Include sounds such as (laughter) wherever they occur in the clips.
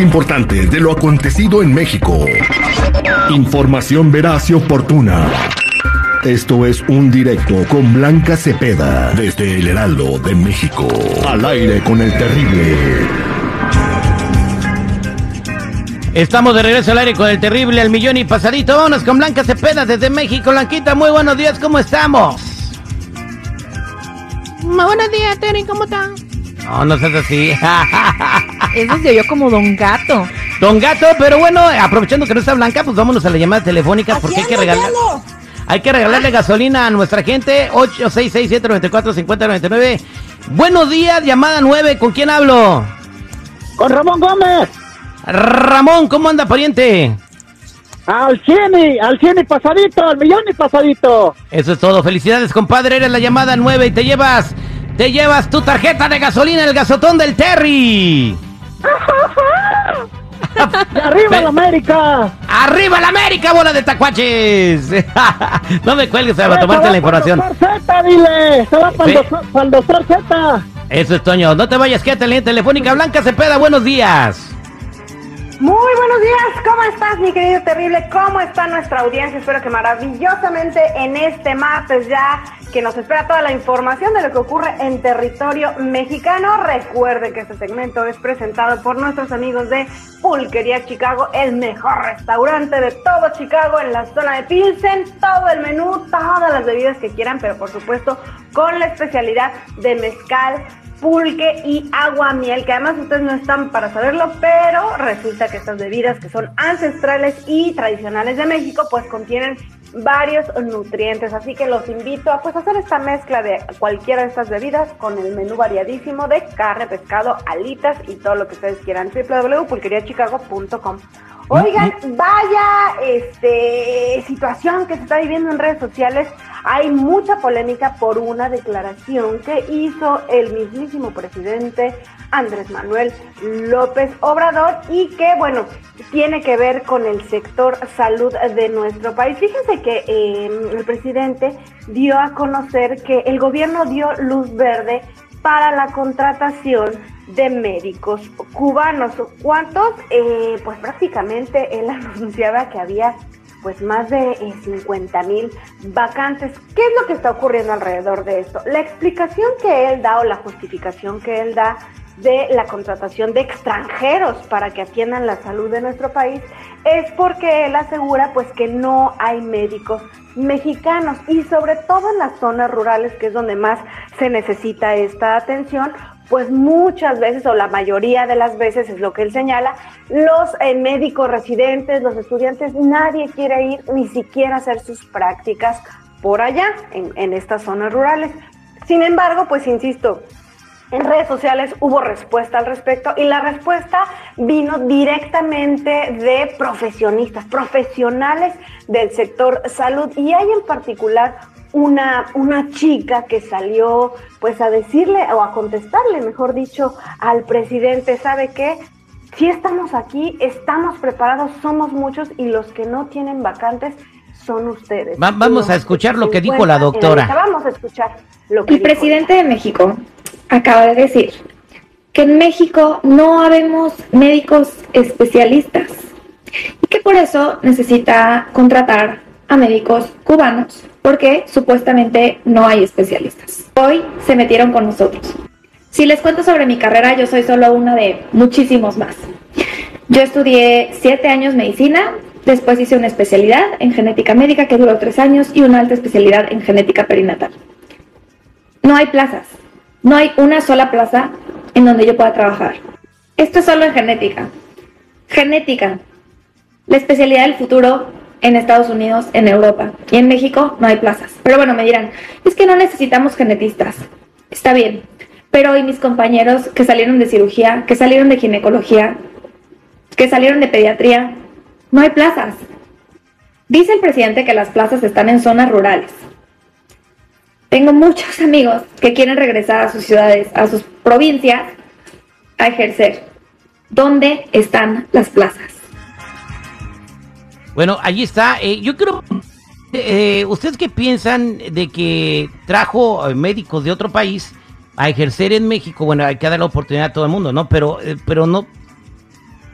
Más importante de lo acontecido en México. Información veraz y oportuna. Esto es un directo con Blanca Cepeda desde el Heraldo de México. Al aire con el terrible. Estamos de regreso al aire con el terrible al millón y pasadito. Vámonos con Blanca Cepeda desde México. Blanquita, muy buenos días, ¿cómo estamos? Muy buenos días, Terry, ¿cómo están? No, no seas así. (laughs) Eso se oyó como Don Gato. Don Gato, pero bueno, aprovechando que no está Blanca, pues vámonos a la llamada telefónica porque hay que regalar. Hay que regalarle gasolina a nuestra gente. 866-794-5099. Buenos días, llamada 9. ¿Con quién hablo? Con Ramón Gómez. Ramón, ¿cómo anda, pariente? Al 100 y, al 100 y pasadito, al millón y pasadito. Eso es todo. Felicidades, compadre. Eres la llamada 9 y te llevas, te llevas tu tarjeta de gasolina, el gasotón del Terry. (laughs) Arriba la América. ¡Arriba la América, bola de tacuaches! (laughs) no me cuelgues tomarte la información. Se va para el doctor Z, dile. Se va para el doctor, para el doctor Z. Eso es Toño. No te vayas, quédate en línea telefónica. Blanca Cepeda, buenos días. Muy buenos días, ¿cómo estás mi querido terrible? ¿Cómo está nuestra audiencia? Espero que maravillosamente en este martes ya que nos espera toda la información de lo que ocurre en territorio mexicano. Recuerde que este segmento es presentado por nuestros amigos de Pulquería Chicago, el mejor restaurante de todo Chicago en la zona de Pilsen, todo el menú, todas las bebidas que quieran, pero por supuesto con la especialidad de mezcal, pulque y agua miel, que además ustedes no están para saberlo, pero resulta que estas bebidas que son ancestrales y tradicionales de México, pues contienen varios nutrientes, así que los invito a pues hacer esta mezcla de cualquiera de estas bebidas con el menú variadísimo de carne, pescado, alitas y todo lo que ustedes quieran. www.pulqueriachicago.com. Oigan, vaya este situación que se está viviendo en redes sociales. Hay mucha polémica por una declaración que hizo el mismísimo presidente Andrés Manuel López Obrador y que, bueno, tiene que ver con el sector salud de nuestro país. Fíjense que eh, el presidente dio a conocer que el gobierno dio luz verde para la contratación de médicos cubanos. ¿Cuántos? Eh, pues prácticamente él (laughs) anunciaba que había pues más de eh, 50 mil vacantes. ¿Qué es lo que está ocurriendo alrededor de esto? La explicación que él da o la justificación que él da de la contratación de extranjeros para que atiendan la salud de nuestro país es porque él asegura pues que no hay médicos mexicanos y sobre todo en las zonas rurales que es donde más se necesita esta atención pues muchas veces o la mayoría de las veces es lo que él señala, los eh, médicos residentes, los estudiantes, nadie quiere ir ni siquiera hacer sus prácticas por allá, en, en estas zonas rurales. Sin embargo, pues insisto, en redes sociales hubo respuesta al respecto y la respuesta vino directamente de profesionistas, profesionales del sector salud y hay en particular una, una chica que salió pues a decirle o a contestarle, mejor dicho, al presidente, ¿sabe qué? Si estamos aquí, estamos preparados, somos muchos y los que no tienen vacantes son ustedes. Va- vamos a escuchar lo que dijo la doctora. Vamos a escuchar lo que El dijo presidente de México acaba de decir que en México no habemos médicos especialistas y que por eso necesita contratar a médicos cubanos porque supuestamente no hay especialistas. Hoy se metieron con nosotros. Si les cuento sobre mi carrera, yo soy solo una de muchísimos más. Yo estudié siete años medicina, después hice una especialidad en genética médica que duró tres años y una alta especialidad en genética perinatal. No hay plazas. No hay una sola plaza en donde yo pueda trabajar. Esto es solo en genética. Genética. La especialidad del futuro en Estados Unidos, en Europa. Y en México no hay plazas. Pero bueno, me dirán, es que no necesitamos genetistas. Está bien. Pero hoy mis compañeros que salieron de cirugía, que salieron de ginecología, que salieron de pediatría, no hay plazas. Dice el presidente que las plazas están en zonas rurales. Tengo muchos amigos que quieren regresar a sus ciudades, a sus provincias, a ejercer. ¿Dónde están las plazas? Bueno, allí está. Eh, yo creo. Eh, ¿Ustedes qué piensan de que trajo eh, médicos de otro país a ejercer en México? Bueno, hay que dar la oportunidad a todo el mundo, ¿no? Pero, eh, pero no.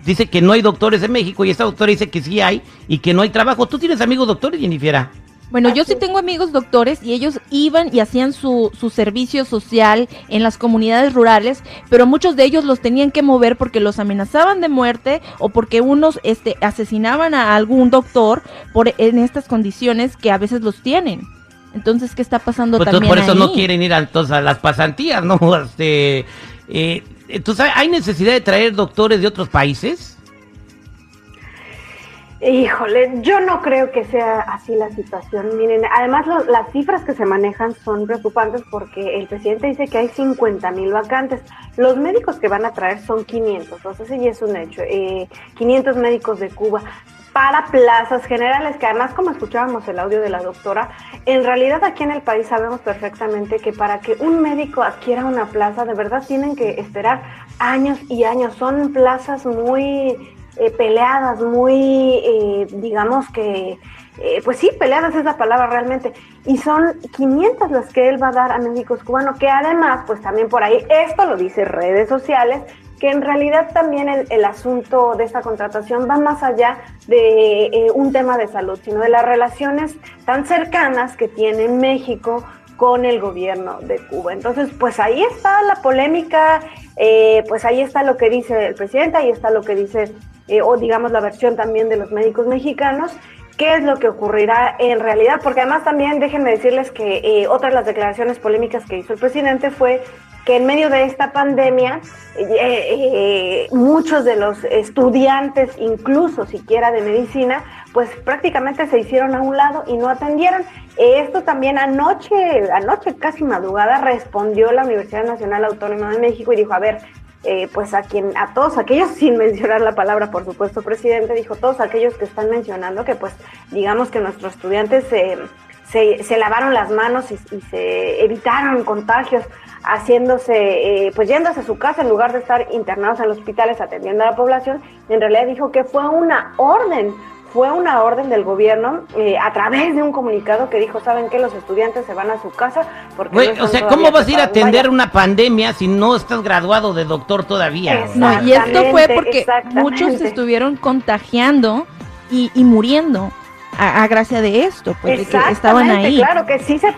dice que no hay doctores en México y esta doctora dice que sí hay y que no hay trabajo. ¿Tú tienes amigos doctores, Jennifer? Bueno, yo sí tengo amigos doctores y ellos iban y hacían su, su servicio social en las comunidades rurales, pero muchos de ellos los tenían que mover porque los amenazaban de muerte o porque unos este, asesinaban a algún doctor por en estas condiciones que a veces los tienen. Entonces, ¿qué está pasando Pues también por eso no quieren ir a, entonces, a las pasantías, ¿no? (laughs) Este, eh, ¿tú sabes, ¿Hay necesidad de traer doctores de otros países? Híjole, yo no creo que sea así la situación. Miren, además las cifras que se manejan son preocupantes porque el presidente dice que hay 50 mil vacantes. Los médicos que van a traer son 500, o sea, ese ya es un hecho. Eh, 500 médicos de Cuba para plazas generales, que además como escuchábamos el audio de la doctora, en realidad aquí en el país sabemos perfectamente que para que un médico adquiera una plaza, de verdad tienen que esperar años y años. Son plazas muy eh, peleadas, muy, eh, digamos que, eh, pues sí, peleadas es la palabra realmente. Y son 500 las que él va a dar a médicos cubanos, que además, pues también por ahí, esto lo dice redes sociales, que en realidad también el, el asunto de esta contratación va más allá de eh, un tema de salud, sino de las relaciones tan cercanas que tiene México con el gobierno de Cuba. Entonces, pues ahí está la polémica, eh, pues ahí está lo que dice el presidente, ahí está lo que dice, eh, o digamos la versión también de los médicos mexicanos, qué es lo que ocurrirá en realidad, porque además también déjenme decirles que eh, otra de las declaraciones polémicas que hizo el presidente fue que en medio de esta pandemia eh, eh, muchos de los estudiantes, incluso siquiera de medicina, pues prácticamente se hicieron a un lado y no atendieron. Esto también anoche, anoche casi madrugada, respondió la Universidad Nacional Autónoma de México y dijo, a ver, eh, pues a quien, a todos aquellos, (laughs) sin mencionar la palabra, por supuesto, presidente, dijo todos aquellos que están mencionando que pues digamos que nuestros estudiantes se, se, lavaron las manos y, y se evitaron contagios haciéndose, eh, pues yéndose a su casa en lugar de estar internados en los hospitales atendiendo a la población, en realidad dijo que fue una orden, fue una orden del gobierno eh, a través de un comunicado que dijo, ¿saben qué? Los estudiantes se van a su casa porque... Güey, no o sea, ¿cómo vas a ir a preparados". atender Vaya. una pandemia si no estás graduado de doctor todavía? No, y esto fue porque muchos se estuvieron contagiando y, y muriendo a, a gracia de esto, pues de que estaban ahí. Claro que sí se,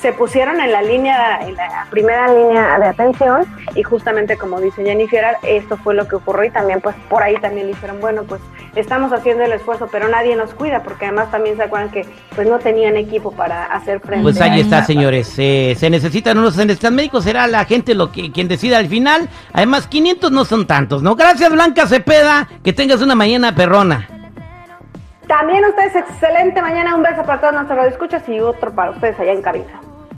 se pusieron en la línea, en la primera línea de atención y justamente como dice Jennifer, esto fue lo que ocurrió y también pues por ahí también dijeron, bueno pues estamos haciendo el esfuerzo pero nadie nos cuida porque además también se acuerdan que pues no tenían equipo para hacer frente. Pues ahí está, señores. Eh, se necesitan unos se necesitan médicos. Será la gente lo que quien decida al final. Además, 500 no son tantos, ¿no? Gracias, Blanca Cepeda. Que tengas una mañana perrona. También ustedes excelente mañana, un beso para todos nuestros radioescuchas y otro para ustedes allá en cabina.